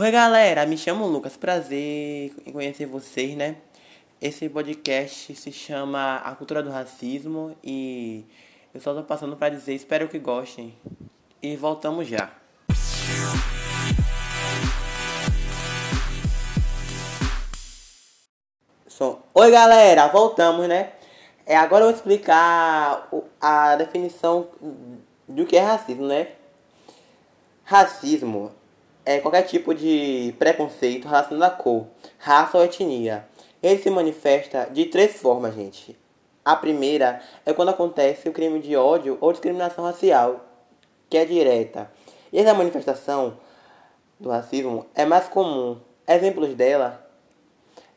Oi galera, me chamo Lucas, prazer em conhecer vocês, né? Esse podcast se chama A Cultura do Racismo e eu só tô passando para dizer, espero que gostem. E voltamos já. Oi galera, voltamos, né? É, agora eu vou explicar a definição do que é racismo, né? Racismo é qualquer tipo de preconceito relacionado à cor, raça ou etnia. Ele se manifesta de três formas, gente. A primeira é quando acontece o crime de ódio ou discriminação racial, que é direta. E essa manifestação do racismo é mais comum. Exemplos dela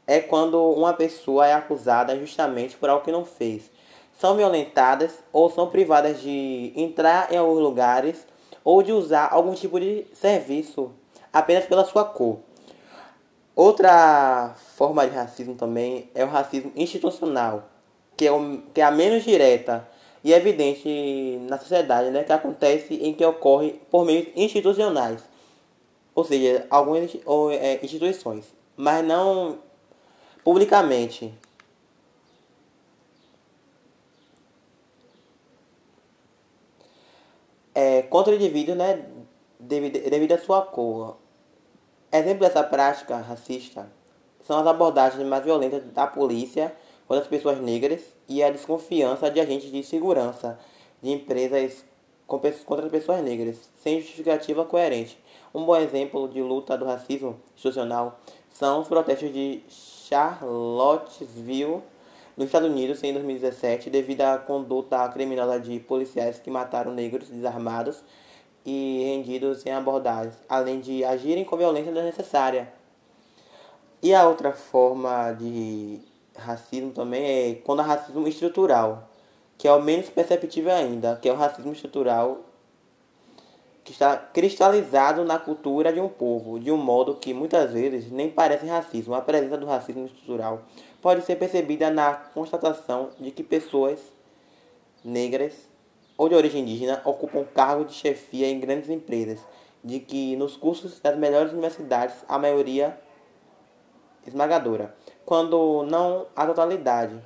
é quando uma pessoa é acusada justamente por algo que não fez. São violentadas ou são privadas de entrar em alguns lugares ou de usar algum tipo de serviço apenas pela sua cor. Outra forma de racismo também é o racismo institucional, que é, o, que é a menos direta e evidente na sociedade, né, que acontece em que ocorre por meios institucionais, ou seja, algumas é, instituições, mas não publicamente. É, contra o indivíduo, né, devido, devido à sua cor. Exemplo dessa prática racista são as abordagens mais violentas da polícia contra as pessoas negras e a desconfiança de agentes de segurança de empresas contra as pessoas negras, sem justificativa coerente. Um bom exemplo de luta do racismo institucional são os protestos de Charlottesville, nos Estados Unidos, em 2017, devido à conduta criminosa de policiais que mataram negros desarmados e rendidos em abordagens, além de agirem com violência desnecessária. E a outra forma de racismo também é quando há racismo estrutural, que é o menos perceptível ainda, que é o racismo estrutural que está cristalizado na cultura de um povo, de um modo que muitas vezes nem parece racismo. A presença do racismo estrutural pode ser percebida na constatação de que pessoas negras ou de origem indígena ocupam cargos de chefia em grandes empresas, de que nos cursos das melhores universidades a maioria esmagadora, quando não a totalidade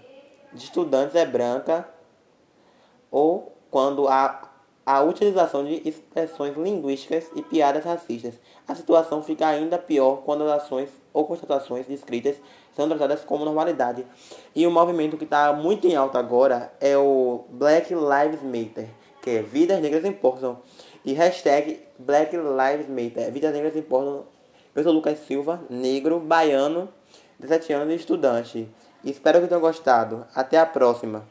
de estudantes é branca ou quando há a utilização de expressões linguísticas e piadas racistas. A situação fica ainda pior quando as ações ou constatações descritas são tratadas como normalidade. E o movimento que está muito em alta agora é o Black Lives Matter, que é Vidas Negras Importam. E hashtag Black Lives Matter, Vidas Negras Importam. Eu sou Lucas Silva, negro, baiano, 17 anos e estudante. Espero que tenham gostado. Até a próxima.